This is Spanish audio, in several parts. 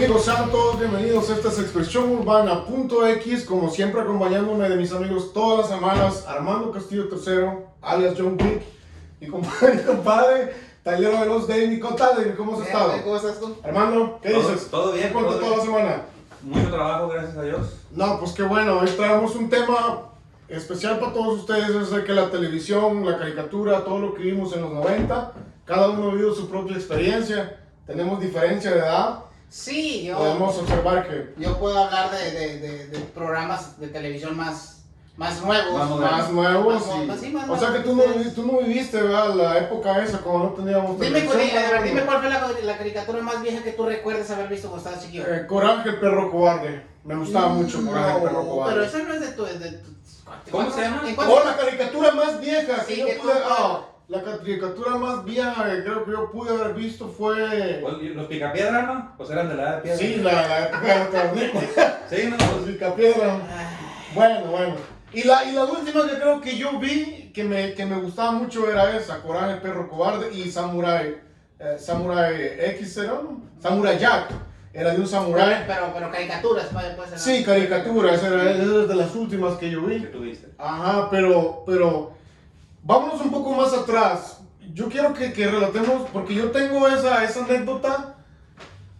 Amigos santos, bienvenidos a esta es Expresión Urbana.x, como siempre acompañándome de mis amigos todas las semanas, Armando Castillo III, alias John Wick, y compadre, mi compadre, Taller de los David, David, ¿cómo has estado? ¿Cómo estás tú? Armando, ¿qué Todo- dices? todo bien, ¿Qué cuentas todo toda la semana? Mucho trabajo, gracias a Dios. No, pues qué bueno, hoy traemos un tema especial para todos ustedes, es de que la televisión, la caricatura, todo lo que vimos en los 90, cada uno ha vivido su propia experiencia, tenemos diferencia de edad, Sí, yo, podemos observar que yo puedo hablar de, de, de, de programas de televisión más, más nuevos. Más nuevos Más y- nuevos, sí, más o sea que tú no, tú no viviste ¿verdad? la época esa cuando no teníamos Dime, televisión, ¿no? dime cuál fue la, la caricatura más vieja que tú recuerdes haber visto cuando estabas chiquillo. Eh, Coraje el perro cobarde me gustaba mucho Coraje el perro cobarde pero esa no es de tu... De tu ¿Cómo se llama? ¿En cuánto- Oh, la caricatura más vieja que Sí, yo que pude. tú- ah, la caricatura más vieja que creo que yo pude haber visto fue. Pues, Los picapiedra, ¿no? Pues eran de la edad de piedra. Sí, la, la época de los Sí, no, los pues, picapiedra. Bueno, bueno. Y la, y la última que creo que yo vi que me, que me gustaba mucho era esa: Coraje el perro cobarde y Samurai. eh, Samurai X ¿no? Samurai Jack. Era de un samurái. Pero, pero caricaturas, puede puede ser. ¿no? Sí, caricaturas, era, era de las últimas que yo vi. que tuviste. Ajá, pero, pero vámonos un poco más atrás. Yo quiero que, que relatemos, porque yo tengo esa, esa anécdota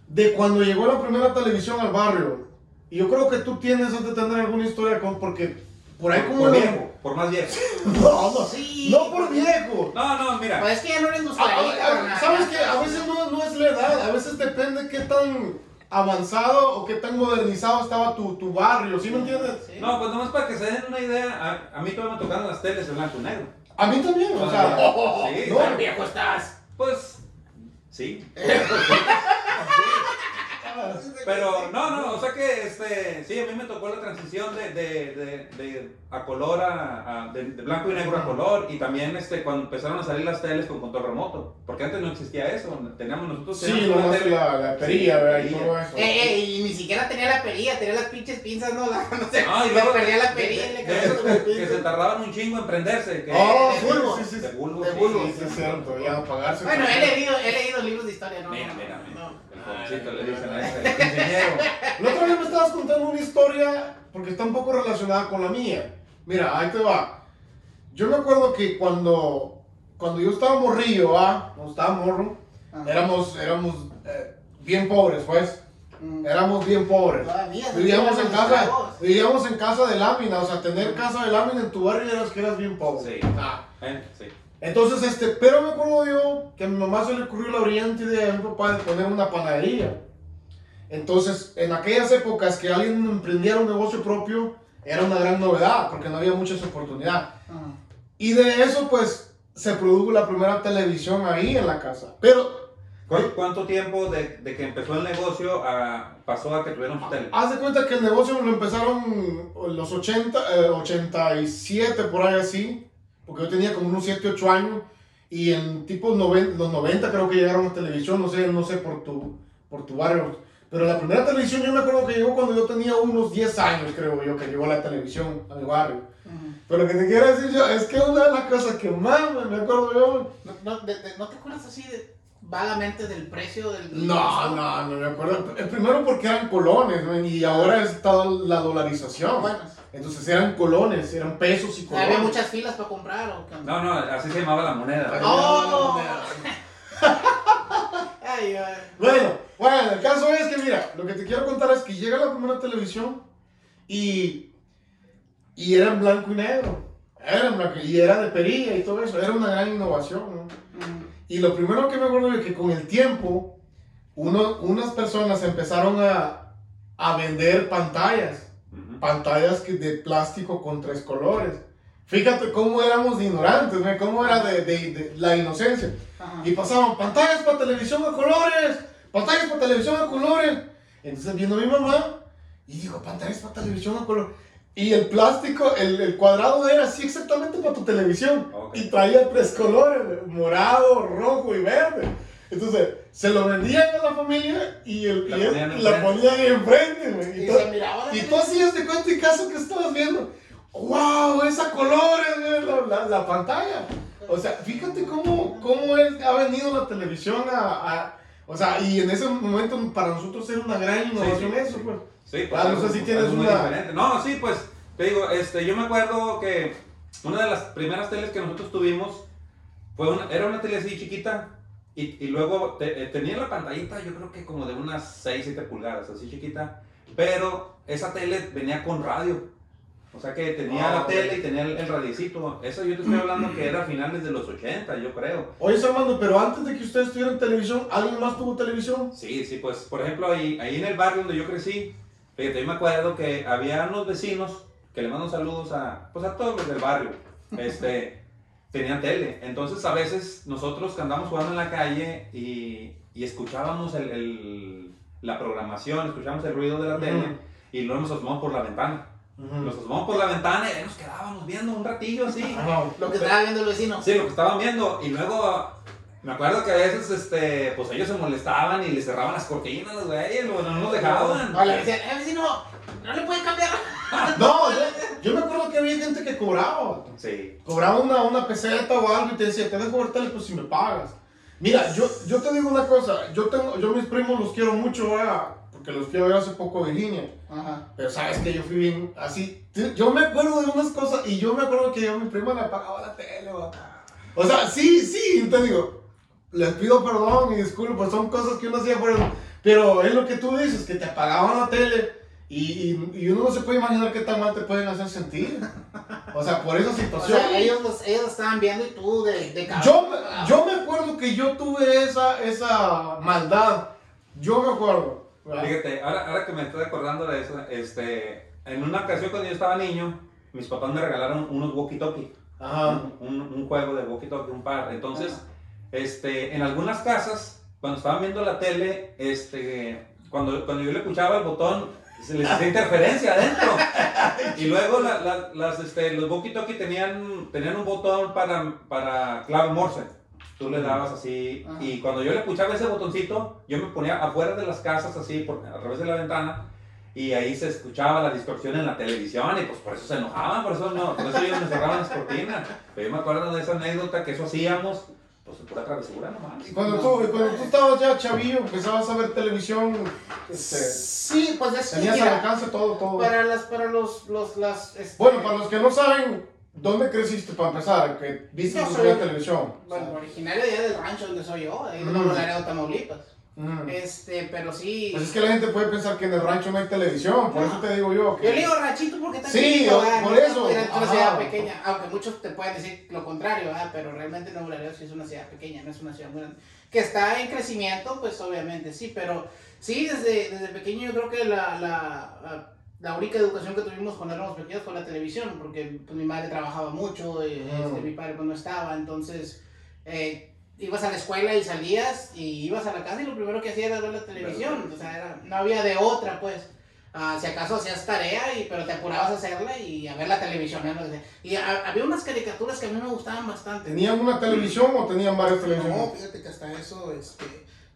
de cuando llegó la primera televisión al barrio. Y yo creo que tú tienes de tener alguna historia con, porque por ahí como... por lo- viejo, por más viejo. No, no, Sí. no por viejo. No, no, mira. Pues es que ya no les gusta ahí, ah, cabrón. ¿Sabes qué? A veces no, no es la edad, a veces depende qué tan avanzado o qué tan modernizado estaba tu, tu barrio, ¿sí me entiendes? Sí. No, pues nomás para que se den una idea, a, a mí todavía me tocaron las teles en blanco y negro. A mí también, o sea... sí, no. Tan viejo estás. pues, sí. Pero no, no, o sea que este, sí, a mí me tocó la transición de, de, de, de a color a, a- de, de blanco y negro a color y también este cuando empezaron a salir las teles con control remoto, porque antes no existía eso, teníamos nosotros Sí, teníamos tele- la, la perilla, Sí, ¿verdad? Y perilla. todo eso. Eh, eh, y ni siquiera tenía la perilla, tenía las pinches pinzas, no, la, no sé, No, y me luego perdía la perilla y de- le que, se tardaban un chingo en prenderse, que Oh, de bulbo. sí, sí, de bulbo, de sí, bulbo, Sí, sí, es cierto, ya apagarse. Bueno, he leído, he leído libros de historia, ¿no? Mira, no, mira, no, mira. no. El jovencito le dicen a el ingeniero. La otra vez me estabas contando una historia porque está un poco relacionada con la mía. Mira, ahí te va. Yo me acuerdo que cuando, cuando yo estaba morrillo, ¿ah? Cuando estaba morro, Ah. éramos, éramos eh, bien pobres, pues. Mm. Éramos bien pobres. Todavía, Vivíamos en casa, vivíamos en casa de lámina, o sea, tener casa de lámina en tu barrio eras que eras bien pobre. Sí. Ah. Sí. Entonces, este, pero me acuerdo yo que a mi mamá se le ocurrió la brillante idea a mi papá de poner una panadería. Entonces, en aquellas épocas que alguien emprendiera un negocio propio, era una gran novedad, porque no había muchas oportunidades. Ah. Y de eso, pues, se produjo la primera televisión ahí en la casa. Pero, ¿Cu- ¿Cuánto tiempo de, de que empezó el negocio a, pasó a que tuvieron su tele? haz de cuenta que el negocio lo empezaron en los 80, eh, 87, por ahí así, porque yo tenía como unos 7, 8 años, y en tipo noven- los 90 creo que llegaron a televisión, no sé, no sé por tu, por tu barrio. Pero la primera televisión yo me acuerdo que llegó cuando yo tenía unos 10 años, creo yo, que llegó la televisión a mi barrio. Ujú. Pero lo que te quiero decir yo es que una de las cosas que más me, me acuerdo yo... ¿No, no, de- de- ¿no te acuerdas así de, vagamente del precio del No, no, no me acuerdo. El primero porque eran colones, ¿no? y ahora está la dolarización. Bueno, Entonces eran colones, eran pesos y colones. había muchas filas para comprar o? No, no, así se llamaba la moneda. ¡Oh! no, Ay, ay. Bueno, bueno, el caso es que mira, lo que te quiero contar es que llega la primera televisión y, y era en blanco y negro. Era en blanco y era de perilla y todo eso. Era una gran innovación. ¿no? Mm. Y lo primero que me acuerdo es que con el tiempo, uno, unas personas empezaron a, a vender pantallas. Pantallas que de plástico con tres colores. Fíjate cómo éramos de ignorantes, ¿no? cómo era de, de- de la inocencia. Ajá. Y pasaban pantallas para televisión a colores, pantallas para televisión a colores. Entonces viendo a mi mamá y digo, pantallas para televisión a color. Y el plástico, el, el cuadrado era así exactamente para tu televisión. Ok. Y traía tres colores, morado, rojo y verde. Entonces, se lo vendían a la familia y, el, La y él- ponían la ponían enfrente. Y Y todo- se miraba la y tú hacías de cuenta y caso que estabas viendo. ¡Wow! Esa colores, güey, la, la, la pantalla. O sea, fíjate cómo, cómo es- ha venido la televisión a, a- O sea, y en ese momento para nosotros era una gran innovación sí, eso, pues. Sí, pues, si tienes una- diferente. No, sí, pues, te digo, este, yo me acuerdo que una de las primeras teles que nosotros tuvimos fue una, era una tele así chiquita y, y luego te- eh, tenía la pantallita yo creo que como de unas 6, 7 pulgadas, así chiquita, pero esa tele venía con radio. O sea que tenía Ah, la tele y tenía el, el radiecito. Eso yo te estoy hablando que era a finales de los 80, yo creo. Oye, Armando, pero antes de que ustedes tuvieran televisión, ¿alguien más tuvo televisión? Sí, sí, pues, por ejemplo, ahí, ahí en el barrio donde yo crecí, fíjate, yo me acuerdo que había unos vecinos que le mando saludos a, pues, a todos los del barrio, este, tenían tele. Entonces, a veces, nosotros que andamos jugando en la calle y, y escuchábamos el, el- la programación, escuchábamos el ruido de la Ujú. tele y luego nos asomamos por la ventana. Nos asomamos por la ventana y ahí nos quedábamos viendo un ratillo así. Ajá. Lo que estaba viendo el vecino. Sí, lo que estaban viendo. Y luego me acuerdo que a veces, este, pues ellos se molestaban y les cerraban las cortinas, los güeyes, no, no nos dejaban. No, le decían, eh, vecino, no le puede cambiar. No, yo, yo me acuerdo que había gente que cobraba. Sí. Cobraba una, una peseta o algo y te decía, te dejo ver tele, pues si me pagas. Mira, yo, yo te digo una cosa, yo tengo, yo mis primos los quiero mucho, ¿verdad? Porque los fui a ver hace poco a Virginia. Ajá. Pero sabes que yo fui bien así. Yo me acuerdo de unas cosas y yo me acuerdo que yo a mi prima le apagaba la tele. O sea, sí, sí, te digo, les pido perdón y disculpen, pues son cosas que uno hacía por el- Pero es lo que tú dices, que te apagaban la tele y, y, y uno no se puede imaginar qué tan mal te pueden hacer sentir. O sea, por esa O situación. sea, ellos, los- ellos lo estaban viendo y tú de, de. Yo, me- yo me acuerdo que yo tuve esa, esa maldad. Yo me acuerdo. ¿Verdad? Fíjate, ahora, ahora que me estoy acordando de eso, este, en una ocasión cuando yo estaba niño, mis papás me regalaron unos walkie-talkie. Un, un juego de walkie-talkie, un par. Entonces, este, en algunas casas, cuando estaban viendo la tele, este, cuando, cuando yo le escuchaba el botón, se les hacía interferencia adentro. Y luego la- la- las, este, los walkie-talkie tenían, tenían un botón para, para clave Morse. Tú le dabas así, Ajá. y cuando yo le escuchaba ese botoncito, yo me ponía afuera de las casas, así, por, a través de la ventana, y ahí se escuchaba la distorsión en la televisión, y pues por eso se enojaban, por eso no, por eso ellos me cerraban las cortinas. Pero yo me acuerdo de esa anécdota que eso hacíamos, pues en pura travesura nomás. Y cuando tú, y cuando tú estabas ya chavillo, empezabas a ver televisión, este, Sí, pues es que tenías al alcance todo, todo. para las, para los, los, las, este, Bueno, para los que no saben, ¿dónde creciste para empezar? Que viste Yo soy- primera televisión. bueno, originario de allá del rancho donde soy yo, de Mm. Laredo, Tamaulipas. Mm. Este, pero sí. Pues es que la gente puede pensar que en el rancho no hay televisión, por No. eso te digo yo. Que... Yo le digo ranchito porque está Sí, chiquito, o- ¿verdad? por eso, Es una ajá. ciudad pequeña, aunque muchos te pueden decir lo contrario, ¿verdad? Pero realmente Nuevo Laredo sí es una ciudad pequeña, no es una ciudad muy grande. Que está en crecimiento, pues obviamente sí, pero sí, desde, desde pequeño yo creo que la, la, la, la única educación que tuvimos cuando éramos pequeños fue la televisión, porque pues, mi madre trabajaba mucho, y, Ujú. este, mi padre pues no estaba, entonces eh, ibas a la escuela y salías y ibas a la casa y lo primero que hacías era ver la televisión, o sea, era- no había de otra, pues. Ah, si acaso hacías tarea, y, pero te apurabas a hacerla y a ver la televisión. ¿no? Y ha- había unas caricaturas que a mí me gustaban bastante. ¿Tenían una televisión o tenían varias No, televisiones? fíjate que hasta eso, este,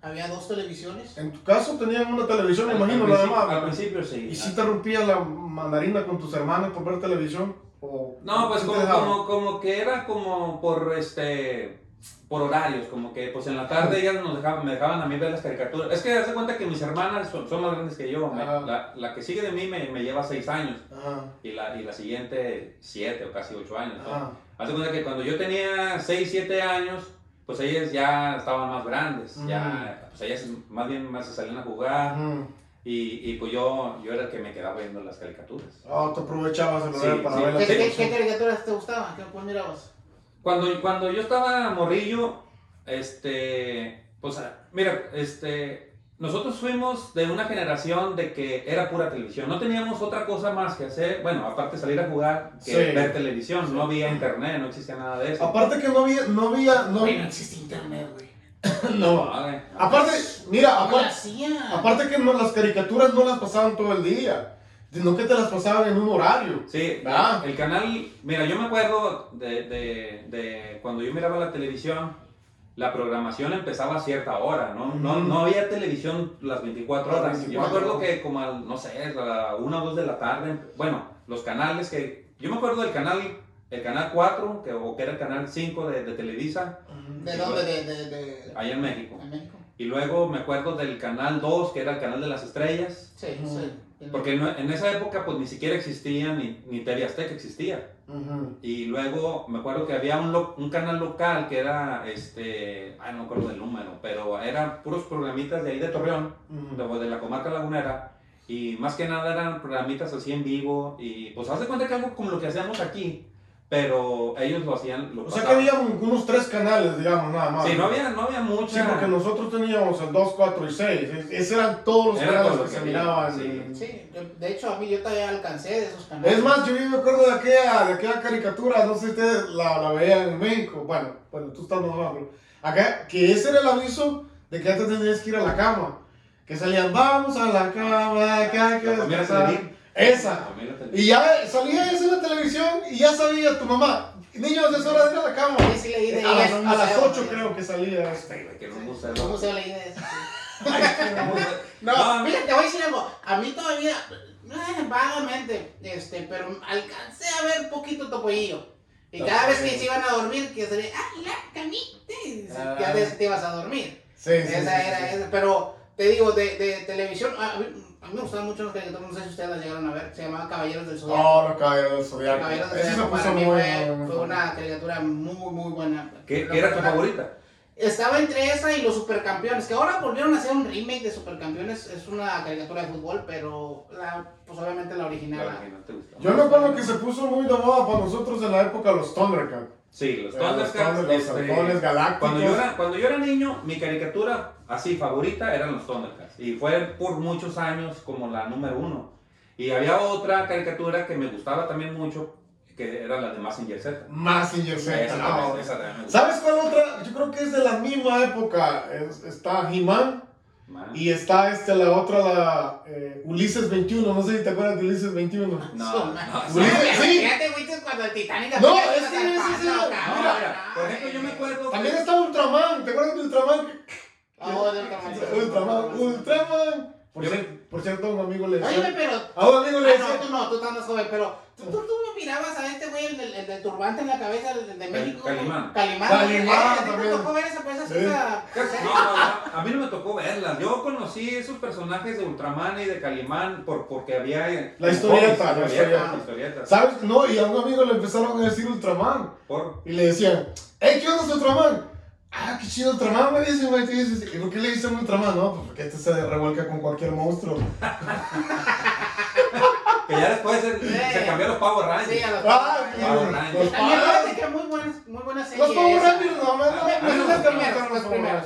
había dos televisiones. En tu caso tenían una televisión, me Al- imagino, la principio- Al principio sí. ¿Y si te rompía la mandarina con tus hermanos por ver televisión? ¿O No, pues como, como, como que era como por este por horarios, como que pues en la tarde ellas nos dejaban, me dejaban a mí ver las caricaturas. Es que haz de cuenta que mis hermanas son, son más grandes que yo. me- la, la que sigue de mí me, me lleva seis años Ajá, y la, y la siguiente siete o casi ocho años. de cuenta que cuando yo tenía seis, siete años, pues ellas ya estaban más grandes. Ya, pues ellas más bien más se salían a jugar y, y pues yo, yo era el que me quedaba viendo las caricaturas. Ah, te aprovechabas el Sí, para sí. ver la ¿Qué, qué, caricaturas te gustaban? ¿Qué cuál mirabas? Cuando, cuando yo estaba morrillo, este, pues, mira, este, nosotros fuimos de una generación de que era pura televisión. No teníamos otra cosa más que hacer, bueno, aparte de salir a jugar, que Sí. ver televisión. No había internet, no existía nada de eso. Aparte que no había, no había, no, no existe internet, güey. no. Güey. Aparte, mira, ¿Cómo lo aparte, hacía? aparte que no, las caricaturas no las pasaban todo el día, sino que te las pasaban en un horario. Sí, Ah. el canal, mira, yo me acuerdo de, de, de cuando yo miraba la televisión, la programación empezaba a cierta hora, ¿no? No, no había televisión las 24 Las horas. 24 Yo me acuerdo que como a, no sé, a la 1 o 2 de la tarde, bueno, los canales que, yo me acuerdo del canal, el canal 4, que, o que era el canal 5 de, de Televisa, ¿De dónde? De, de, de, allá en México. de México. Y luego me acuerdo del canal 2, que era el canal de las estrellas. Sí, sí. Porque en esa época pues ni siquiera existía, ni, ni TV Azteca existía. Ujú. Y luego me acuerdo que había un, lo- un canal local que era, este, ay no me acuerdo del número, pero eran puros programitas de ahí de Torreón, Ujú. de, de la comarca lagunera. Y más que nada eran programitas así en vivo. Y pues haz de cuenta que algo como lo que hacíamos aquí, pero ellos lo hacían, lo O sea que había un- unos tres canales, digamos, nada más. Sí, no había, no había mucha... Sí, porque nosotros teníamos el 2, 4 y 6. Es- Esos eran todos los Era canales todo lo que que se miraban. sí. Sí, yo- de hecho a mí yo todavía alcancé de esos canales. Es más, yo me acuerdo de aquella, de aquella caricatura, no sé si ustedes la, la veían en México. Bueno, bueno, tú estás más abajo. pero Acá, que ese era el aviso de que antes tenías que ir a la cama. Que salían, vamos a la cama, acá, que La familia descansar". Televín. Esa. Y ya salía eso en la televisión y ya sabía tu mamá, niños, es hora de ir a la cama. Sí, sí leí de A las, a las museo, 8 ¿no? creo que salía. que museo. museo leí de eso. No, No, no. mira, te voy a decir algo. A mí todavía, eh, vagamente, este, pero alcancé a ver poquito topollillo. Y cada vez que se iban a dormir, que se ve, ah, la camita, Ah. ya te, te ibas a dormir. Sí, esa sí, era, sí. esa. Pero te digo, de, de televisión, a a mí me gustaban mucho los caricaturas, no sé si ustedes las llegaron a ver, se llamaba Caballeros del Zodiaco. Oh, los caballeros del Zodiaco. Caballeros del Zodiaco puso para mí muy, fue, muy, una caricatura muy, muy buena. ¿Qué, era tu favorita? Estaba entre esa y los Supercampeones, que ahora volvieron a hacer un remake de Supercampeones. Es una caricatura de fútbol, pero la, pues obviamente la original. La te. Yo me acuerdo que se puso muy de moda para nosotros en la época los Thundercats. Sí, los Eh, Los Thundercats. Thunder- los este, halcones galácticos. Cuando yo, era, cuando yo era niño, mi caricatura así favorita eran los Thundercats. Y fue por muchos años como la número uno. Y había otra caricatura que me gustaba también mucho, que era la de Massinger Z. Massinger Z. Esa no. también, esa también. ¿Sabes cuál otra? Yo creo que es de la misma época. Es- está He-Man Man. y está este, la otra, la eh, Ulises 21. No sé si te acuerdas de Ulises 21. No, no, Ulises, sí. Fíjate, güey, cuando el Titanic No, es que es el- no, No, cabrón, mira, por ejemplo, yo me acuerdo También que- está Ultraman. ¿Te acuerdas de Ultraman? De Ultraman. Ultraman, Ultraman. Por, cier- por cierto, un amigo le Oye, decía. pero. A un amigo le Ah, decía. no, tú no, tú estás más joven, pero. ¿Tú, tú, tú me mirabas a este güey, el, del- el del turbante en la cabeza, el de, de México? Calimán. Calimán. Calimán ¿A ti te también. tocó ver esa pues, esa Sí. No, no, no, a mí no me tocó verlas. Yo conocí esos personajes de Ultraman y de Calimán por, porque había. La historieta, la historietas, historieta. historietas. ¿Sabes? No, y a un amigo le empezaron a decir Ultraman. Por, Y le decían, hey, ¿qué onda es Ultraman? Ah, qué chido Ultraman, güey. tú dices, ¿Y por qué le dicen Ultraman? No, pues porque este se revuelca con cualquier monstruo. que ya después se, se cambió los Power Rangers. Sí, a los Ah, Power Rangers. los Power- que muy buenas, muy buenas series. Los Power esa. Rangers, no, mí no me Los gustaron primeros, los primeros.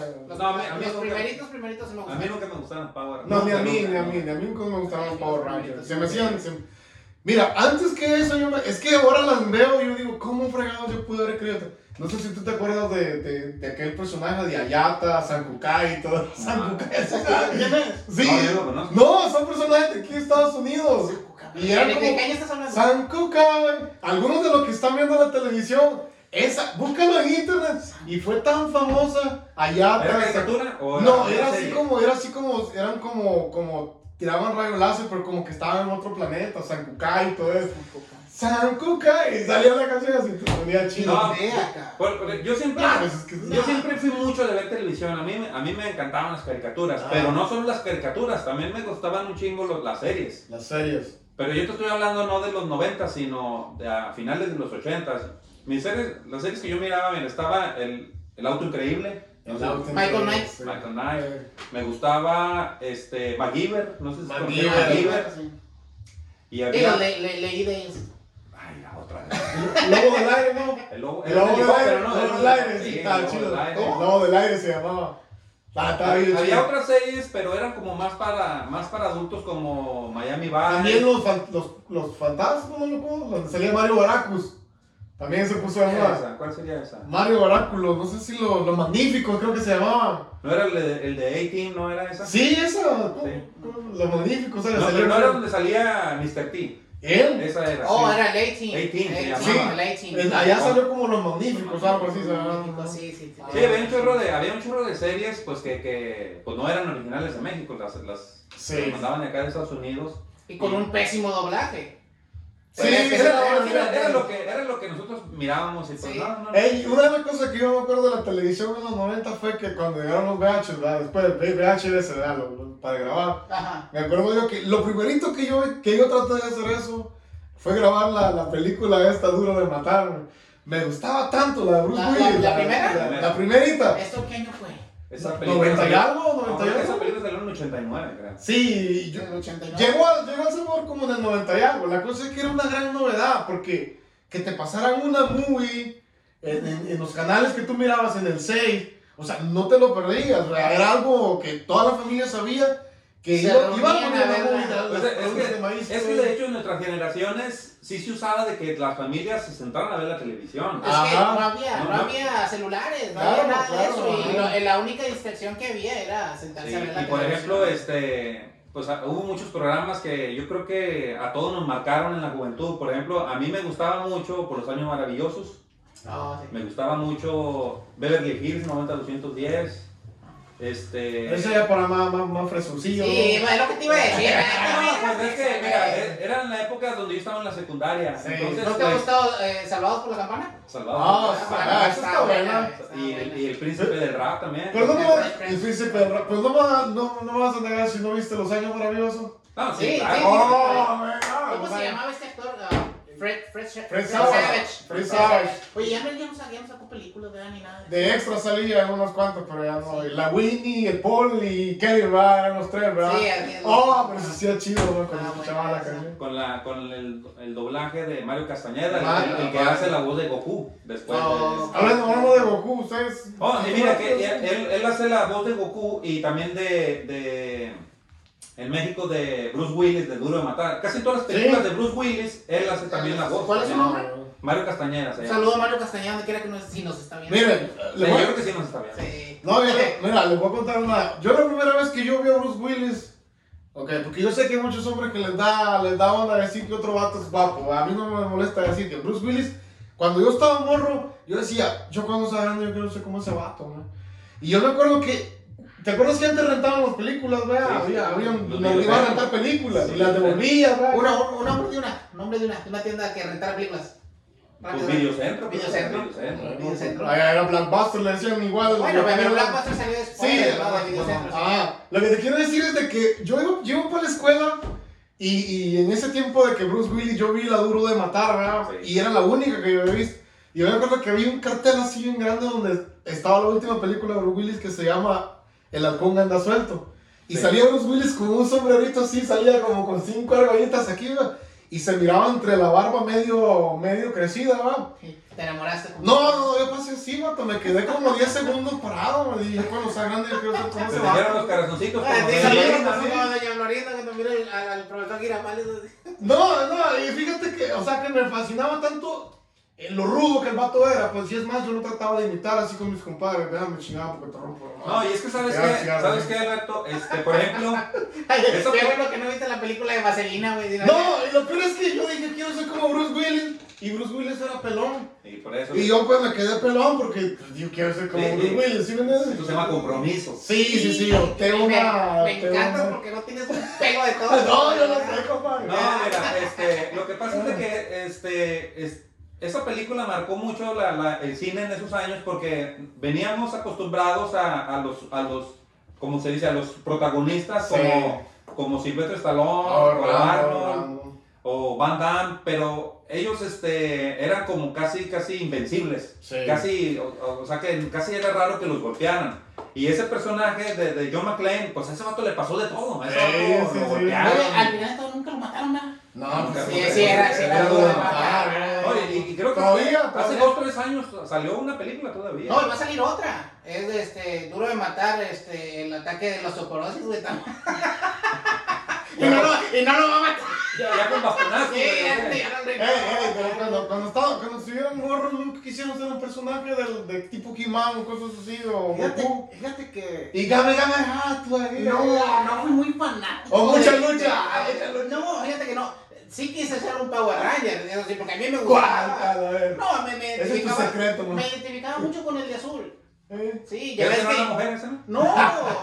Primeritos, primeritos se me A mí gustaron. nunca me gustaron Power No, ni a mí, ni a mí, ni a mí nunca me gustaban los Sí, Power Rangers. Se me hacían... se- Mira, antes que eso, yo me- es que ahora las veo y yo digo, ¿cómo fregados yo pude haber creído? No sé si tú te acuerdas de, de, de aquel personaje de Ayata, Sankukai y todo. Sankukai, ¿quién es? Sí. No, yo no lo conozco. No, son personajes de aquí de Estados Unidos. Y eran ¿De como qué año estás hablando? Sankukai. Algunos de los que están viendo la televisión, esa, búscalo en internet. Y fue tan famosa Ayata. ¿Era caricatura o No, era así serie? como, era así como, eran como, como, tiraban rayos láser, pero como que estaban en otro planeta, Sankukai y todo eso. Sankukai, y salía la canción así, te ponía chido. No. Por- por- yo siempre, Ah, pues es que- yo siempre fui mucho de ver televisión. A mí, me- a mí me encantaban las caricaturas. Ah. Pero no solo las caricaturas, también me gustaban un chingo los- las series. Las series. Pero yo te estoy hablando no de los 90, sino de a finales de los 80. Mis series, las series que yo miraba, mira, estaba el, el Auto Increíble. Michael Knight. sí. Michael Knight. Eh, Me gustaba este, MacGyver, no sé si MacGyver. Sí. Y Digo, había... le, le, leí de. Ay, la otra vez. El lobo del aire, ¿no? El lobo, El lobo del aire, ¿no? el lobo del aire, sí, estaba chido. del aire. El lobo del aire se llamaba. Ah, bien Había chido. otras series, pero eran como más para, más para adultos como Miami Vice. También los, fan- los, los fantasmas, ¿no? ¿Cómo? Donde salía Mario Baracus. También se puso de ¿Cuál moda. ¿Cuál sería esa? Mario Baráculo, no sé si los lo magníficos creo que se llamaba. ¿No era el de, el de A-Team? ¿No era esa? Sí, esa. Sí. Los magníficos. No, pero no era donde salía Mr. T. Él. Esa era. Oh, sí. era el 18. 18 se Eh, llamaba. Sí, el 18. En- allá salió como los magníficos, algo así. Sí, sí, sí. Sí, había un chorro de, había un chorro de series pues que, que pues, no eran originales de México, las, las, Sí. las mandaban de acá de Estados Unidos. Y con un pésimo doblaje. Sí, era- era- Era, era lo que, era lo que nosotros mirábamos y pues Sí. no, no, no. Ey, una de las cosas que yo me acuerdo de la televisión en los 90 fue que cuando llegaron los VHS, ¿verdad? después de VHS, ¿verdad? Lo- lo- para grabar. Ajá. Me acuerdo yo que lo primerito que yo, que yo traté de hacer eso fue grabar la, la película esta dura de matar. Me gustaba tanto la de Bruce ¿La- Willis. la- la primera? La, la primerita. ¿Esto qué año fue? Esa 90 y algo, No, 90 y esa algo. película salió en el 89, creo. Sí, yo- En el 89. llegó, a, llegó a sabor como en el 90 y algo. La cosa es que era una gran novedad porque que te pasaran una movie en, en- en los canales que tú mirabas en el 6, o sea, no te lo perdías. o sea, era algo que toda la familia sabía que Se iba, iba a la Pues es, que, maíz. es que de hecho en nuestras generaciones sí se usaba de que las familias se sentaran a ver la televisión. Es que Ajá. no había, no, No, no. había celulares, no Claro, había nada claro, de eso. Y ajá. lo- la única distracción que había era sentarse Sí, a ver la y por televisión. ejemplo, este, pues a- hubo muchos programas que yo creo que a todos nos marcaron en la juventud. Por ejemplo, a mí me gustaba mucho por los años maravillosos. Sí. Me gustaba mucho Beverly Hills 90210. Este. Ese ya para más, más, más fresoncillo. Sí, ¿no? es lo que te iba a decir. No, pues es que, mira, e- era en la época donde yo estaba en la secundaria. Sí. Entonces, ¿No te ha pues, gustado eh, Salvados por la Campana? Salvador. Ah, Ah, ah, eso está buena. y, el, y el príncipe del rap también. Pero no vas, sí. el príncipe del rap, pues no me, vas- no, no me vas a negar si no viste Los Años Maravillosos. No, sí, Sí, claro. sí, Oh, man, ah, ¿Cómo se llamaba este actor? Ah, Fred, Fred, Fred Savage. Fred Savage. Oye, ya no, ya no, ya no sacó películas, ¿verdad? Ni nada. De extra salía en unos cuantos, pero ya no. Sí. La Winnie, el Paul y Kevin, ¿verdad? Eran los tres, ¿verdad? Sí, es. Oh, pero se hacía chido, ¿no? Cuando Ah, escuchaba bueno, la canción. Con, la, con el, el doblaje de Mario Castañeda, el- Ah, el, el que ah. hace la voz de Goku después. Oh. de- Hablando, hablando de Goku, ustedes. Oh, y mira que él, él- él hace la voz de Goku y también de, de en México de Bruce Willis, de Duro de Matar. Casi todas las películas Sí. de Bruce Willis, él hace también la voz. ¿Cuál es su nombre? Mario Castañeda Un saludo a Mario Castañeda, donde quiera que nos, si nos está viendo. Miren, Sí, yo voy creo a... que sí nos está viendo. Sí. No, mira, mira, les voy a contar una. Yo la primera vez que yo vi a Bruce Willis, ok, porque yo sé que hay muchos hombres que les da, les da onda decir que otro vato es guapo. A mí no me molesta decir que Bruce Willis, cuando yo estaba morro, yo decía, yo cuando sea grande yo quiero ser como ese vato, ¿no? Y yo me acuerdo que, ¿te acuerdas que antes rentaban las películas, vea? Sí, sí. había, había un- nos iban a rentar películas Sí, y las devolvías, vea. Una, un nombre de una, nombre de una, de una tienda que rentara películas. Pues. Videocentro. pues, Videocentro. Videocentro. Videocentro. Allá era Blockbuster, le decían igual. Bueno, pero Blackbuster salió después Sí, de, ah, ah, lo que te quiero decir es de que yo iba para la escuela y, y en ese tiempo de que Bruce Willis yo vi la duro de matar, ¿verdad? Sí. Y era la única que yo había visto. Y yo me acuerdo que había un cartel así bien grande donde estaba la última película de Bruce Willis que se llama El halcón anda suelto. Y Sí. salía Bruce Willis con un sombrerito así, salía como con cinco argollitas aquí, ¿verdad? Y se miraba entre la barba medio, medio crecida, ¿verdad? Sí, Te enamoraste. como- No, no, yo pasé así, vato, me quedé como 10 segundos parado, me dije, cuando sea grande yo quiero ser como Se te vato. los corazoncitos. Ah, sí. a doña Florinda cuando mira al, al, profesor Girafales. No, no, y fíjate que, o sea, que me fascinaba tanto lo rudo que el vato era, pues, y es más, yo lo trataba de imitar así con mis compadres, déjame chingada porque te rompo. No, y es que sabes qué, sabes qué, Alberto, este, por ejemplo, Eso Qué bueno que no viste la película de Vaselina, güey. No, y lo peor es que yo dije, quiero ser como Bruce Willis, y Bruce Willis era pelón. y por eso, Y yo, pues, me quedé pelón porque pues, yo quiero ser como Sí, Bruce. Willis, ¿sí me entiendes? eso se llama compromiso. Sí, sí, sí, opté Me- una... Me encanta una- porque no tienes un pelo de todo. No, yo no sé, compadre. No, mira, este, lo que pasa es de que este, es- esa película marcó mucho la- la- el cine en esos años porque veníamos acostumbrados a, a los, a los, como se dice, a los protagonistas Sí. como, como Silvestre Stallone, Oh, o Rambo, Arnold, Rambo. o Van Damme, pero ellos este, eran como casi, casi invencibles. Sí. Casi, o, sea que casi era raro que los golpearan. Y ese personaje de, de John McClane, pues a ese vato le pasó de todo. A ese Sí, vato sí, lo sí. golpearon. Oye, al final de todo nunca lo mataron, ¿verdad? No, Nunca. Sí, sí, era, sí, era duro de matar. Oye, y, y creo que Todavía, hace todavía. dos o tres años salió una película todavía. No, y va a salir otra. Es de este, duro de matar este, el ataque de los osteoporosis, güey. tam- y, no lo, y no lo va a matar. ya, ya con bastonazo. Sí, ya, Ey, ey, pero cuando, cuando, estaba, cuando estuvieron morros, nunca quisieron ser un personaje del, de tipo He-Man o cosas así, o Fíjate, Goku. fíjate que. Y Game Game Hat, güey. No, no fui muy fanático. O mucha lucha. No, fíjate que no. Sí quise ser un Power Ranger, eso sí, porque a mí me gustaba. A ver. No, me, me Ese es tu identificaba. secreto, man. me identificaba mucho con el de azul. Eh, Sí, ya ¿Ya ves que. una mujer esa? no? No,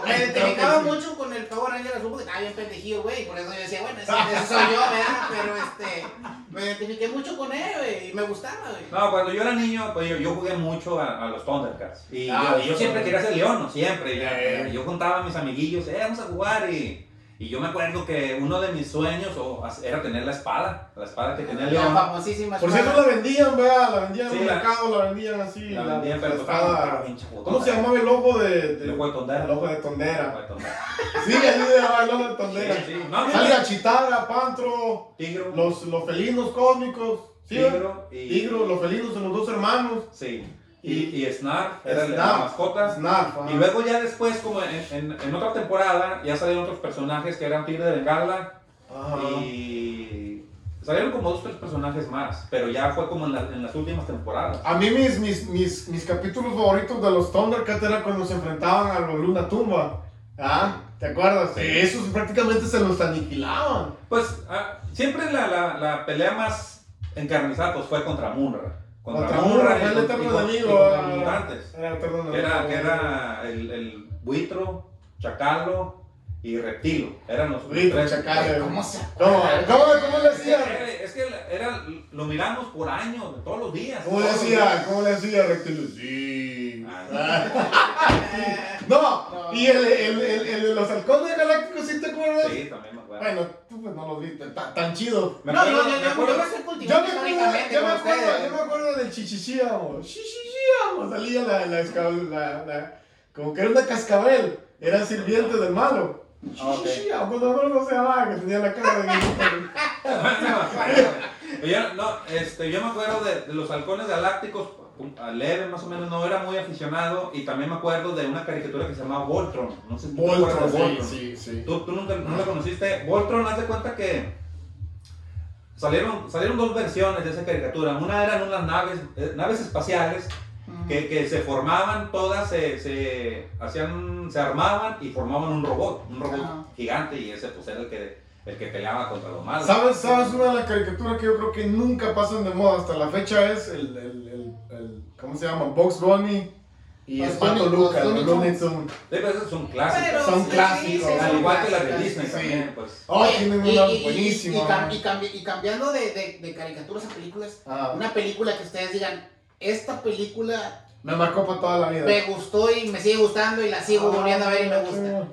me identificaba sí. mucho con el Power Ranger azul porque estaba bien pendejillo, güey. Por eso yo decía, bueno, ese, ese soy yo, ¿verdad? Pero este, me identifiqué mucho con él, güey. y me gustaba, güey. No, cuando yo era niño, pues yo, yo jugué mucho a, a los Thundercats. Y Ah, yo, yo siempre quería ser león, ¿no? Siempre. Y ya- Eh. Yo juntaba a mis amiguillos, eh, vamos a jugar. Y, y yo me acuerdo que uno de mis sueños o, era tener la espada. La espada que tenía La León. famosísima Por espada. cierto, la vendían, ¿verdad? La vendían Sí, en el la- mercado, la vendían así. La vendían, pero la espada. ¿Cómo se llamaba el ojo de, de- El ojo de tondera. El ojo de tondera. ojo de tondera. Sí, ahí se llamaba el ojo de tondera. Sí, sí. No, Salía Chitara, Pantro, Tigro. los, los felinos cósmicos. ¿sí? Tigro y. Tigro, los felinos de los dos hermanos. Sí. Y, y Snarf era el- la Snarf. mascota. Snarf. Y luego ya después, como en, en, en otra temporada, ya salieron otros personajes que eran Tigre de Bengala. Y salieron como dos tres personajes más, pero ya fue como en, la- en las últimas temporadas. A mí mis, mis, mis, mis capítulos favoritos de los Thundercats era cuando se enfrentaban a los Luna Tumba. ¿Ah? ¿Te acuerdas? Sí. Esos prácticamente se los aniquilaban. Pues ah, siempre la, la, la pelea más encarnizada pues, fue contra Munra. Contra Munra, y fue el eterno enemigo, Que era, que era el, el buitro, chacalo y reptilo. Eran los Buitro, tres. chacal. ¿Cómo se ¿Cómo, cómo, cómo le? Era- Es que era, lo miramos por años, todos los días. ¿Cómo le días. ¿Cómo le hacía Reptilio? Sí. No, y el, el, el, el de los halcones galácticos, ¿sí te acuerdas? Sí, también me acuerdo. Bueno, tú pues no lo viste, tan, tan chido. Me No, acuerdo- yo, yo, me acuerdo- yo me acuerdo, yo me acuerdo, ustedes. yo me acuerdo del chichichiamo. Chichichiamo. Salía la, la, la, la, como que era una cascabel. Era sirviente del malo. Ah, ok. Chichichiamo, no, no, no se llamaba, que tenía la cara de yo, no, este, yo me acuerdo de, de los halcones galácticos, leve más o menos, no era muy aficionado. Y también me acuerdo de una caricatura que se llamaba Voltron. No sé si Voltron, sí, Voltron. sí, sí. ¿Tú, tú nunca, nunca conociste? Voltron, haz de cuenta que salieron, salieron dos versiones de esa caricatura. Una eran unas naves, eh, naves espaciales que, que se formaban todas, se, se hacían, se armaban y formaban un robot, un robot Ajá. gigante y ese pues era el que, el que peleaba contra los malos. ¿Sabes, ¿Sabes una de las caricaturas que yo creo que nunca pasan de moda hasta la fecha? Es el, el, el, el ¿cómo se llama? Bugs Bunny y Los Espanto Looney- Lucas, los Looney Tunes. Son clásicos. Son clásicos, Al igual que las de Disney también, pues. Oh, Oye, tienen y- una y- y- buenísima. Y, cam- y cambi- y cambiando de, caricaturas a películas, una película que ustedes digan, esta película me marcó para toda la vida. me gustó y me sigue gustando y la sigo volviendo a ver y me gusta.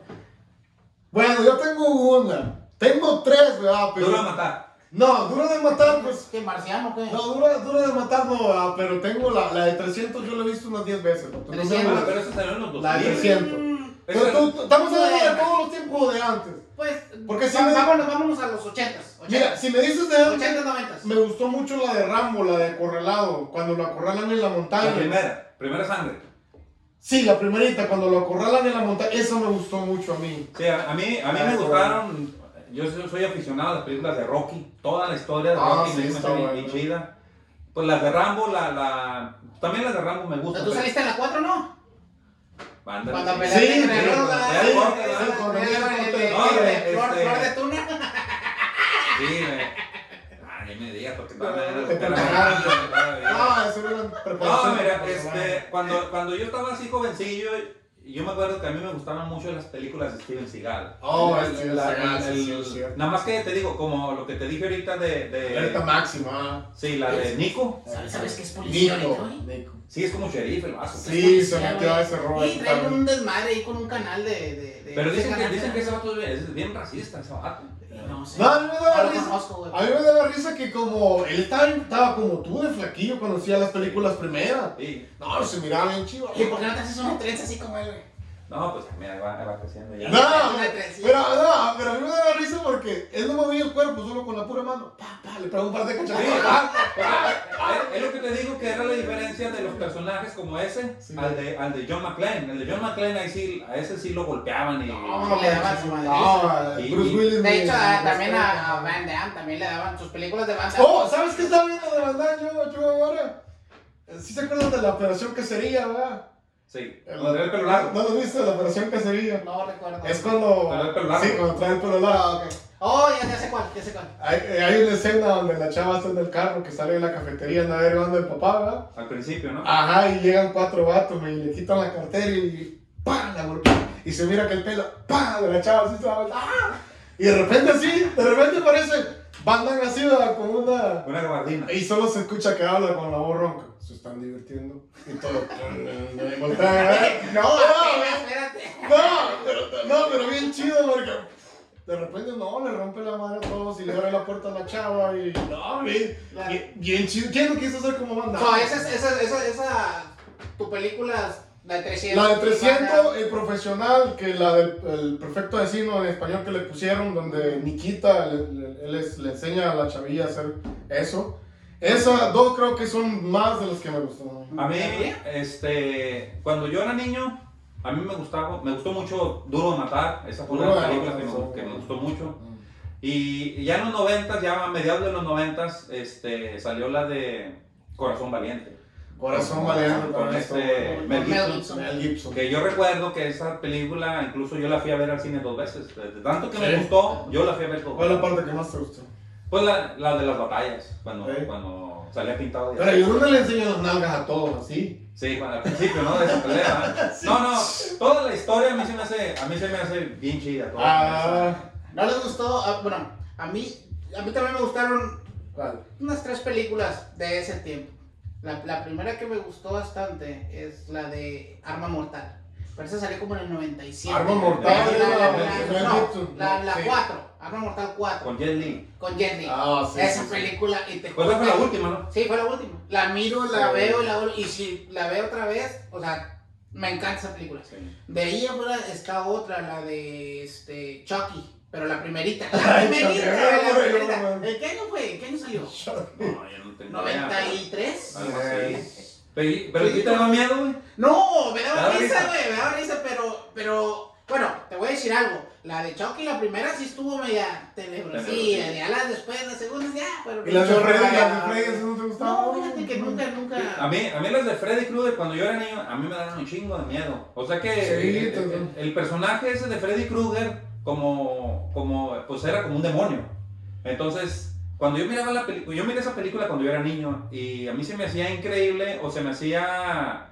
Bueno, yo tengo una. Tengo tres, ¿verdad? Pero... Duro matar. No, duro de matar, pues. ¿Qué, marciano qué? No, duro, duro de matar no, ¿verdad? pero tengo la, la de 300, yo la he visto unas 10 veces. ¿no? Entonces, 300. Bueno, pero eso salió en los La de 2000. 300. Mm, Pero tú- tú- estamos hablando de todos los tiempos de antes. Pues, Porque si va- me- vámonos, vámonos a los 80s. Mira, si me dices de antes, 80s, 90s. me gustó mucho la de Rambo, la de Acorralado, cuando lo acorralan en la montaña. La primera, primera sangre. Sí, la primerita, cuando lo acorralan en la montaña, eso me gustó mucho a mí. Sí, a, a mí, a mí Ah, me bueno. gustaron, yo soy, aficionado a las películas de Rocky, toda la historia de Ah, Rocky sí, me está hizo bien, bueno. chida. Pues las de Rambo, la, la, también las de Rambo me gustan. ¿Tú pero- saliste en la 4 no? Ándale, Cuando sí. peleaste Sí, con el rojo, sí, sí, El- No, este- Flor flor de tuna. Sí, me... Ay, me digas, porque Te era-. Ah, eso era preparación. No, mira, este, cuando, cuando yo estaba así jovencillo, yo me acuerdo que a mí me gustaban mucho las películas de Steven Seagal. Oh, El- Steven la- Seagal, el- sí. Nada más que te digo, como lo que te dije ahorita de... de Alerta máxima. sí, la de Nico. ¿Sabes, sabes que es policía Nico. Nico. Sí, es como sheriff el vaso. Sí, se metió a ese rol. Y traen un desmadre ahí con un canal de. de, de Pero dicen que, dicen que ese vato es bien, es bien racista, ese vato. No sé. No, a mí me daba risa. A mí me daba risa que como él estaba, estaba como tú de flaquillo cuando hacía las películas primeras. Sí. No, se miraba bien chido. ¿Y por qué no te haces una trenza así como él, güey? No, pues mira, va, va creciendo ya. No, pero, no, pero a mí me daba risa porque él no movía el cuerpo solo con la pura mano. Pa, pa, le pegó un par de Sí, cachetadas. es, es lo que te digo que era la diferencia de los personajes como ese Sí. al, de, al de John McClane. El de John McClane ahí sí, a ese sí lo golpeaban y... No, le daban su madre. No, Y- Bruce Willis. De hecho, a- también a. Van Damme también le daban sus películas de Van Damme. Oh, ¿sabes qué estaba viendo de verdad yo, yo ahora? ¿Sí se acuerdan de la operación cacería, verdad? Sí, cuando era el pelo largo. ¿No lo viste la operación cacería? No recuerdo. Es cuando. Trae el pelo largo. Sí, cuando trae el pelo largo. ok. Oh, ya, ya sé cuál, ya sé cuál. Hay, hay una escena donde la chava está en el carro que sale de la cafetería, anda derivando el papá, ¿verdad? Al principio, ¿no? Ajá, y llegan cuatro vatos me, y le quitan la cartera y ¡pam! la golpean. Y se mira que el pelo ¡pam! de la chava así se va ¡ah! Y de repente así, de repente aparece Bandan así, ¿verdad? Como una... Una gabardina. Y solo se escucha que habla con la voz ronca. Se están divirtiendo. Y todo. No, No. No, pero, no, pero bien chido porque de repente no, le rompe la madre a todos y le abre la puerta a la chava y no, bien, bien, bien chido. ¿Quién lo quiso hacer como banda? No, esa, es- esa, esa, esa, tu película, la de 300. La de 300, el profesional, que la del el perfecto vecino en español que le pusieron, donde Nikita le, le- le enseña a la chavilla a hacer eso. Esas dos creo que son más de las que me gustan. A mí, este, cuando yo era niño, a mí me gustaba, me gustó mucho Duro de Matar, esa fue una de las películas que me, que me gustó mucho. Y ya en los 90, ya a mediados de los 90, este, salió la de Corazón Valiente. Corazón valiente Con con este esto. Mel Gibson. Gibson. Mel Gibson. Que yo recuerdo que esa película, incluso yo la fui a ver al cine dos veces. De tanto que me Sí. gustó, yo la fui a ver dos ¿Cuál es la parte que más te gustó? Pues la, la de las batallas, cuando, Sí. cuando salía pintado Pero yo no le enseño las nalgas a todos, así. Sí, cuando, al principio, ¿no? De esa pelea. No, no, toda la historia a mí se me hace, a mí se me hace bien chida. toda. Ah, ¿No les gustó? Ah, bueno, a mí, a mí también me gustaron ¿cuál? unas tres películas de ese tiempo. La, la primera que me gustó bastante es la de Arma Mortal. Pero esa salió como en el 97. Arma Mortal, La- la- la- la- la- no, Gibson, la, no, la sí. 4. Arma Mortal 4. Con Jet Li. Con Jet Li. Ah, sí. esa sí, sí. película. Y te Pues esa fue la última, ¿no? Sí, fue la última. La miro, la Sí. veo y la Y si la veo otra vez, o sea, me encanta esa película. De ahí afuera está otra, la de este, Chucky. Pero la primerita. La primerita. La primerita. no, no. ¿En qué año fue? ¿En qué año salió? No, yo no tengo idea. ¿93? Algo así. Pero, ¿sí te daba miedo, güey? No, me ¿Te daba risa, güey, me daba risa, pero, pero, bueno, te voy a decir algo. La de Chucky, la primera sí estuvo media tenebrosilla, ya las después, las segundas ya, pero... ¿Y las de Freddy, las de Freddy, esas no te gustaban? No, fíjate que nunca, nunca... A mí, a mí las de Freddy Krueger, cuando yo era niño, a mí me daban un chingo de miedo. O sea que Sí, el, el- también. el personaje ese de Freddy Krueger, como, como, pues era como un demonio. Entonces, cuando yo miraba la película, yo miré esa película cuando yo era niño y a mí se me hacía increíble o se me hacía,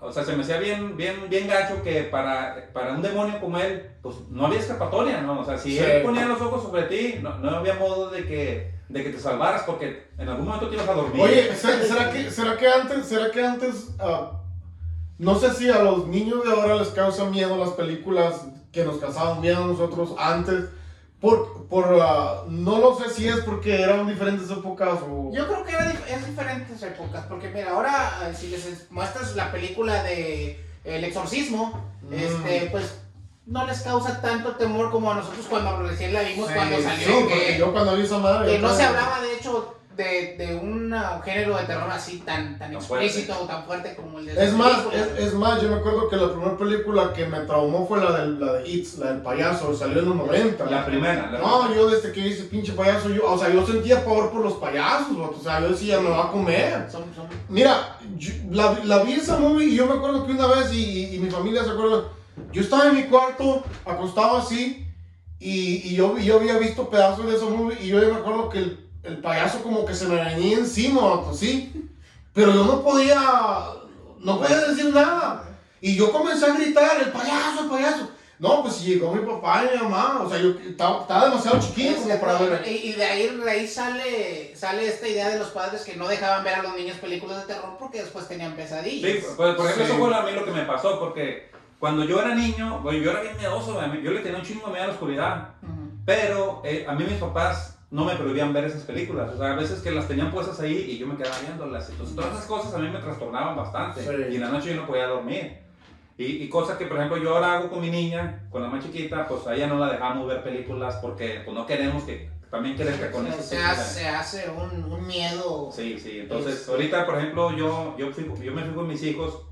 o sea, se me hacía bien, bien, bien gacho que para, para un demonio como él, pues no había escapatoria, ¿no? O sea, si Sí. él ponía los ojos sobre ti, no, no había modo de que, de que te salvaras porque en algún momento te ibas a dormir. Oye, ¿será, será que, ¿será que antes, será que antes, ah, no sé si a los niños de ahora les causa miedo las películas que nos causaban miedo a nosotros antes? Por, por, ah, no lo sé si es porque eran diferentes épocas o... Yo creo que era dif- es diferentes épocas, porque mira, ahora eh, si les muestras la película de El Exorcismo, Mm. este, pues no les causa tanto temor como a nosotros cuando recién la vimos Sí, cuando sí, salió, porque que, yo cuando vi esa madre... que no se hablaba de hecho de, de un género de terror así tan, tan Tan fuerte. explícito o tan fuerte como el de Es más, es, es más, yo me acuerdo que la primera película que me traumó fue la de, la de It, la del payaso, salió en los 90. La primera, la No, yo desde que vi ese pinche payaso, yo, o sea, yo sentía pavor por los payasos, o sea, yo decía, me va a comer. Son- son- Mira, yo- la, la vi esa movie y yo me acuerdo que una vez, y, y- y mi familia se acuerda, yo estaba en mi cuarto, acostado así, y, y yo, yo había visto pedazos de esa movie, y yo me acuerdo que el, el payaso como que se me venía encima, vato, ¿sí? Pero yo no podía, no podía decir nada. Y yo comencé a gritar, el payaso, el payaso. No, pues llegó mi papá y mi mamá, o sea, yo estaba, estaba demasiado chiquito como para ver. y, y de ahí, de ahí sale, sale esta idea de los padres que no dejaban ver a los niños películas de terror porque después tenían pesadillas. Sí, por, por ejemplo, Sí. eso fue a mí lo que me pasó, porque cuando yo era niño, bueno, yo era bien miedoso, yo le tenía un chingo de miedo a la oscuridad, pero eh, a mí mis papás no me prohibían ver esas películas, o sea, a veces que las tenían puestas ahí y yo me quedaba viéndolas, entonces todas esas cosas a mí me trastornaban bastante, Sí. y en la noche yo no podía dormir. Y, y cosas que, por ejemplo, yo ahora hago con mi niña, con la más chiquita, pues a ella no la dejamos ver películas porque pues, no queremos que también crezca con eso. se hace, se hace un, un miedo. Sí, sí, entonces Es- ahorita, por ejemplo, yo, yo, fui- yo me fui con mis hijos,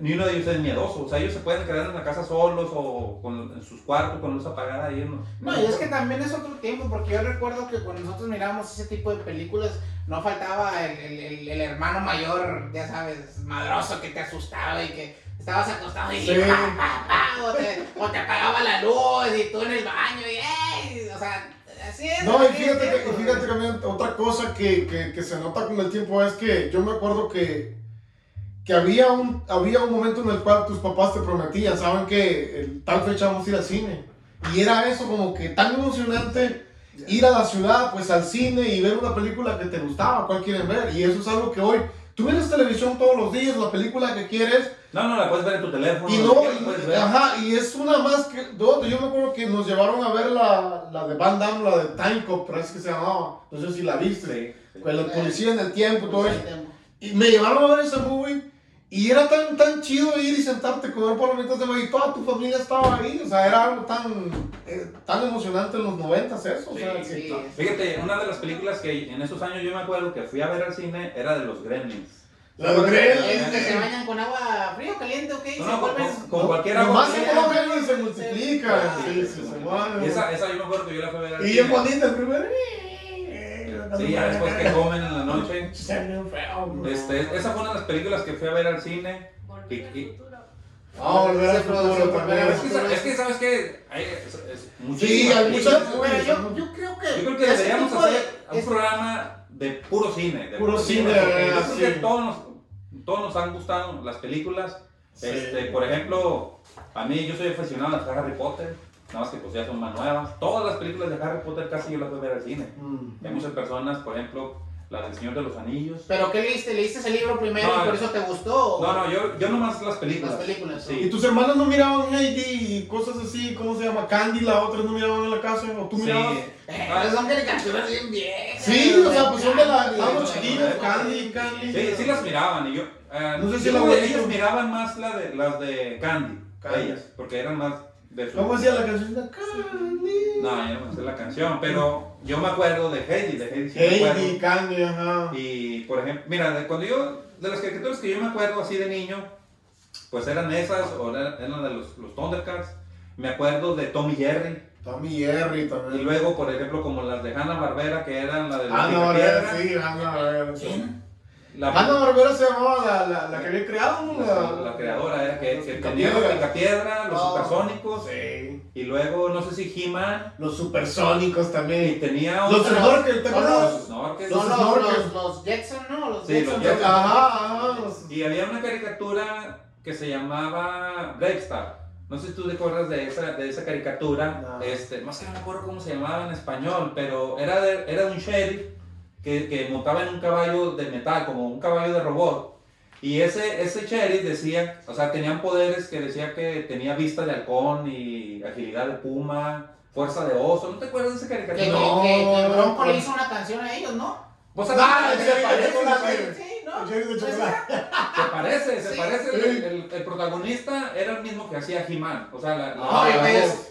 ni uno de ellos es miedoso, o sea, ellos se pueden quedar en la casa solos o con, en sus cuartos con luz apagada y no, No, y es que también es otro tiempo, porque yo recuerdo que cuando nosotros mirábamos ese tipo de películas, no faltaba el, el- el- el hermano mayor, ya sabes, madroso que te asustaba y que estabas acostado y Sí. pa, pa, pa, o, te, o te apagaba la luz y tú en el baño y ¡ey! O sea, así es. No, y fíjate que, fíjate que también otra cosa que, que, que se nota con el tiempo es que yo me acuerdo que, que había, un, había un momento en el cual tus papás te prometían, saben que en tal fecha vamos a ir al cine. Y era eso como que tan emocionante ir a la ciudad, pues al cine y ver una película que te gustaba, cuál quieren ver. Y eso es algo que hoy, tú ves televisión todos los días, la película que quieres, No, no, la puedes ver en tu teléfono. y la no, y, ajá, y es una más que otra. Yo me acuerdo que nos llevaron a ver la, la de Van Damme, la de Time Cop, parece que se llamaba. No sé si la viste. Sí, sí. Con el policía en el tiempo, todo eso. Y me llevaron a ver ese movie. Y era tan, tan chido ir y sentarte, comer palomitas de maíz. Y toda tu familia estaba ahí. O sea, era algo tan, eh, tan emocionante en los noventas eso. O sea, Sí, Fíjate, una de las películas que en esos años yo me acuerdo que fui a ver al cine era de los Gremlins. De Gremlins. ¿Es que se bañan con agua frío, caliente o qué? No, ¿Se no, con, vuelven- con cualquier agua. Fría. comen y se multiplica. Sí, Sí, sí, se mueve. Esa, esa yo me acuerdo que yo la fui Sí, ya después que comen en la noche. Se ve feo. Este, esa fue una de las películas que fui a ver al cine. Y- y-. Ah, volver al futuro también. Es que, es que sabes que hay es, es Sí, hay muchas- Pero yo, yo creo que. Yo creo que deberíamos de- hacer un es- programa de puro cine. De Puro cine, porque ah, yo creo que todos nos, todos nos han gustado las películas. Sí. Este, por ejemplo, a mí yo soy aficionado a Harry Potter. Nada más que pues ya son más nuevas. Todas las películas de Harry Potter casi yo las voy a ver al cine. Mm. Hay muchas personas, por ejemplo, la del Señor de los Anillos. ¿Pero qué leíste? ¿Leíste ese libro primero No, y por eso te gustó? No, no, yo, yo nomás las películas. Las películas, Sí. ¿Y tus hermanos no miraban Heidi y cosas así? ¿Cómo se llama? Candy, la otra no miraban en la casa. ¿O tú Sí. mirabas? Eh, pero son caricaturas bien viejas. Sí, o sea, pues son de la. Güey. chiquillos, Candy, Candy. Sí, sí las miraban y yo. eh, No sé si yo la ellos miraban más la de, las de Candy, Candy. ellas, porque eran más de su. ¿Cómo decía la canción? Candy. No, yo no me sé la canción, pero yo me acuerdo de Heidi, de Heidi sí. Heidi, Candy, ajá. Y por ejemplo, mira, de cuando yo, de las caricaturas que yo me acuerdo así de niño, pues eran esas, o eran de los, los Thundercats. Me acuerdo de Tommy Jerry. Tommy Jerry Y también. luego, por ejemplo, como las de Hanna Barbera, que eran la de la Hanna Barbera, Picapiedra. sí, Hanna Barbera. La, Hanna Barbera se llamaba la, la, la que había creado, la, la creadora era que, los que tenía los Picapiedra. Los Oh. Supersónicos, Sí. y luego no sé si He-Man, Los supersónicos y también. tenía Los Snorkel, ¿te acuerdas? los Snorkels. Los Son los, Snorkel. los, los Jetson, ¿no? Los Sí, Jetson. los Jetson. Ajá, ajá. los- Y había una caricatura que se llamaba Brave Star. No sé si tú te acuerdas de esa, de esa caricatura. No. Este, más que no me acuerdo cómo se llamaba en español, pero era de, era de un sheriff que, que montaba en un caballo de metal, como un caballo de robot. Y ese, ese sheriff decía, o sea, tenían poderes que decía que tenía vista de halcón y agilidad de puma, fuerza de oso. ¿No te acuerdas de esa Que, que, caricatura? No, que, que Bronco no. le hizo una canción a ellos, ¿no? Vos Ah, sabés, se parece. Sí, ¿no? El sheriff de Pues, chocolate. Se parece, se Sí. parece. El, Sí. el- el protagonista era el mismo que hacía He-Man. O sea, la, la- No, no.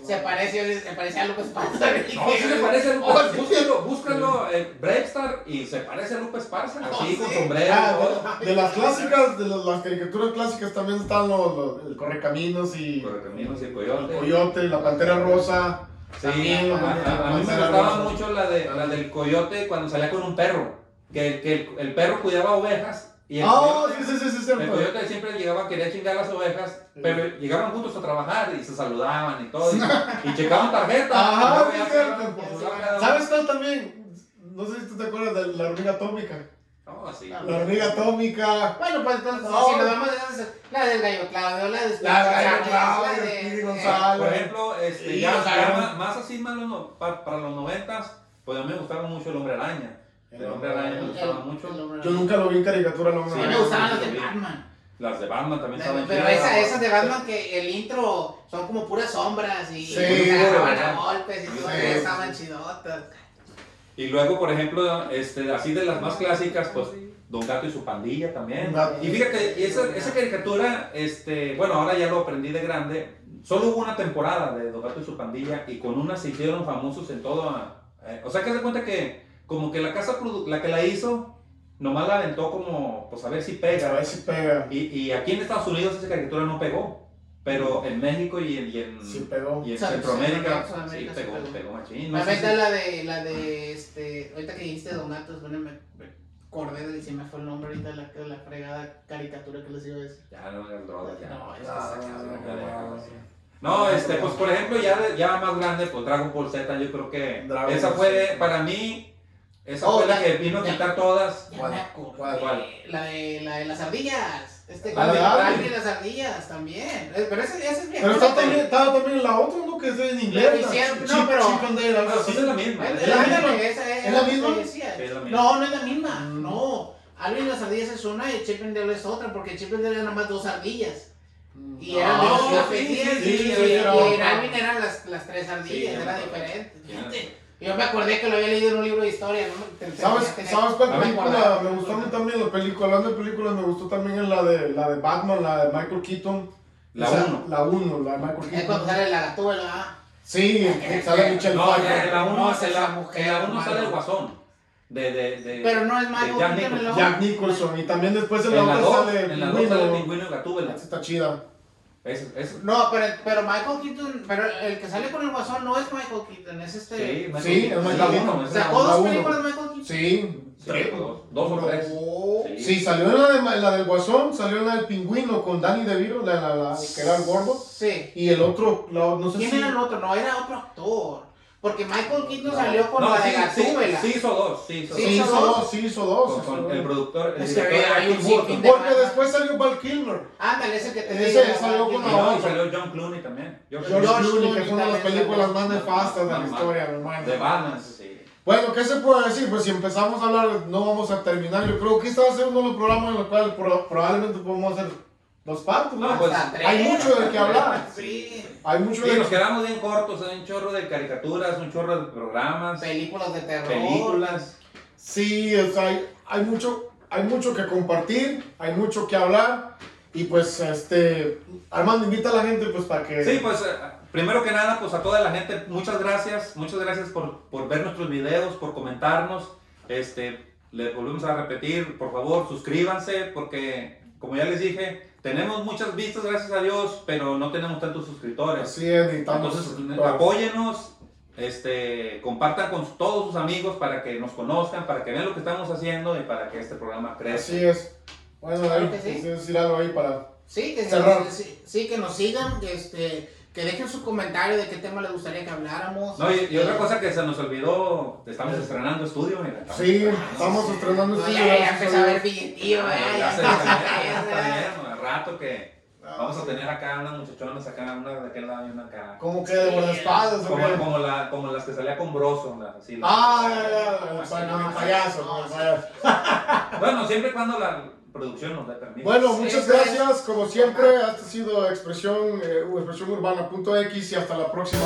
se parece, se parece a Lupe Esparza. No, sí se parece a Lupe Oh, Esparza. sí. Búscalo, búscalo en Bravestar y se parece a Lupe Esparza. Así, Oh, con sí. sombrero. Ah, todo. de, de las clásicas, de las, las caricaturas clásicas también están los, los- el Correcaminos y Correcaminos y el el Coyote. Coyote, la Pantera Rosa. Sí, También, a, a- a mí me gustaba mucho la, de, la del Coyote cuando salía con un perro. Que, que el, el perro cuidaba ovejas. Y el, Oh, coyote, sí, sí, sí, sí, sí. el coyote siempre llegaba, quería chingar las ovejas, Sí. pero llegaban juntos a trabajar y se saludaban y todo. Y, y checaban tarjetas. Ajá, y luego sí, ya es se iban cierto. por su lado cada uno. ¿Sabes cuál también? No sé si tú te acuerdas de la hormiga atómica. No, sí. La hormiga atómica. Bueno, pues entonces, No. si nos vamos a esas, la del Gallo Claudio, la de La del Gallo González, Claudio, la de- González. Por ejemplo, este, ya, más, así, más para los noventas, pues a mí me gustaba mucho el Hombre Araña. El Hombre Araña me el- gustaba el- mucho. el- Yo nunca lo vi en caricatura, no A Sí, mí me gustaban sí, las de. Batman. Las de Batman también estaban Pero chidas. esa, esas de Batman que el intro son como puras sombras y Sí, se a golpes y todo Sí. eso, estaban chidotas. Y luego, por ejemplo, este, así de las más clásicas, pues Don Gato y su pandilla también. Y fíjate, esa, esa caricatura, este, bueno, ahora ya lo aprendí de grande. Solo hubo una temporada de Don Gato y su pandilla y con una se hicieron famosos en todo. eh, o sea, que se cuenta que como que la casa, la que la hizo, nomás la aventó como, pues a ver si A pega. ver si pega. Y, y aquí en Estados Unidos esa caricatura no pegó. Pero en México y en, y en, Sí pegó. y en Centroamérica, sí, Centroamérica sí sí pegó, pegó. pegó machín. No La si- la de, la de, este, ahorita que dijiste Don Gatos, bueno, me, acordé de, se me fue el nombre ahorita de la, de la fregada caricatura que les iba a decir. Ya no hagas drogas, ya. No, es así. No, este, pues por ejemplo, ya, ya más grande, pues Dragon Ball Z, yo creo que Dragon esa fue para mí Esa Oh, fue la que vino a quitar todas. Ya ¿Cuál? me acordé. ¿Cuál? ¿Cuál? La de, la de las ardillas. Este, la de Alvin Alvin. y las ardillas también. Eh, Pero ese, ese es bien. Pero está también, estaba también la otra, ¿no? Que es en inglés. Pero hicieron- no, Chip- pero- Chip Dale, algo así. pues es la misma. Es ¿Es la misma? ¿Es la lo que misma? decía. Es la misma. No, no es la misma. Mm. No. Alvin y las ardillas es una y Chip and Dale es otra, porque Chip and Dale eran nada más dos ardillas. Mm. Y eran Ah, de los sí, sí, y, sí, y- Alvin eran las, las tres ardillas, era diferente. Fíjate. Yo me acordé que lo había leído en un libro de historia, ¿no? ¿Sabes, ¿Sabes cuál no película? Me gustó a mí también la película, hablando de películas, me gustó también en la de, la de Batman, la de Michael Keaton. La Esa- uno. La 1, la de Michael Es Keaton. cuando sale la gatúbela. ah. Sí, sale Michelle No, Pfeiffer. en la 1 Hermosa en esa la, mujer, en la uno hermano. sale el guasón. De, de, de, Pero no es de Michael Jack. Jack Nicholson. Y también después en la En la otra 2 sale en la sale el Pingüino. Gatúbela. Esa está chida. Es, es, No, pero, pero Michael Keaton, pero el que sale con el guasón no es Michael Keaton, es este. sí, Michael Sí, Keaton, es Michael Keaton. uno. dos uno. películas de Michael Keaton. Sí. Sí, dos, dos o tres. Sí. Sí. salió la, de, la del Guasón, salió en la del Pingüino con Danny DeVito, la, la, la, que era el gordo. Sí. Y el otro, la- no sé ¿Quién si... era el otro? No, era otro actor. Porque Michael Keaton No. salió con No, la sí, de Gatúbela. sí hizo dos, sí hizo Sí, Sí, dos. hizo dos. dos, sí hizo dos. Con, con el productor, el Es que director hay un Burton. de- Porque después salió Val Kilmer. Ándale, ese que te Ese digo, salió ah, con la no, y salió John Clooney también. George Clooney, que fue una de las películas más nefastas de la historia, mi hermano. De Batman, sí. Bueno, ¿qué se puede decir? Pues si empezamos a hablar, no vamos a terminar. Yo creo que este va a ser uno de los programas en los cuales pro- probablemente podemos hacer dos partes. ¿no? Pues, tres. hay mucho de qué hablar. Sí. Hay mucho Sí, de nos quedamos bien cortos, hay un chorro de caricaturas, un chorro de programas, Películas de terror. películas. Sí, o sea, hay, hay mucho, hay mucho que compartir, hay mucho que hablar. Y pues, este, Armando, invita a la gente pues para que... Sí, pues eh, primero que nada, pues a toda la gente, muchas gracias, muchas gracias por, por ver nuestros videos, por comentarnos. Este, les volvemos a repetir, por favor, suscríbanse, porque como ya les dije, tenemos muchas vistas, gracias a Dios, pero no tenemos tantos suscriptores. Así es, necesitamos... Entonces, apóyenos, este, compartan con todos sus amigos para que nos conozcan, para que vean lo que estamos haciendo y para que este programa crezca. Así es. Bueno, Claro David, que sí. ¿quieres decir algo ahí para... Sí, que, Cerrar. sí, sí, que nos sigan, que, este, que dejen su comentario de qué tema les gustaría que habláramos. No, y, y otra cosa que se nos olvidó, estamos estrenando estudio, mira. estamos- Sí, estamos estrenando No, este ya, ya empezó a ver billetillo, Ah, ¿eh? ya se Ya está al rato que vamos a tener acá unas muchachonas acá, una de aquel lado y una acá. ¿Cómo que de buenas espadas? o Como, como, la, como las que salía con Broso, así. Ah, ya, ya, payaso, no. Bueno, siempre y cuando la producción nos dé permiso. Bueno, muchas sí. gracias. Como siempre, esta ha sido expresión, eh, expresión urbana.x y hasta la próxima.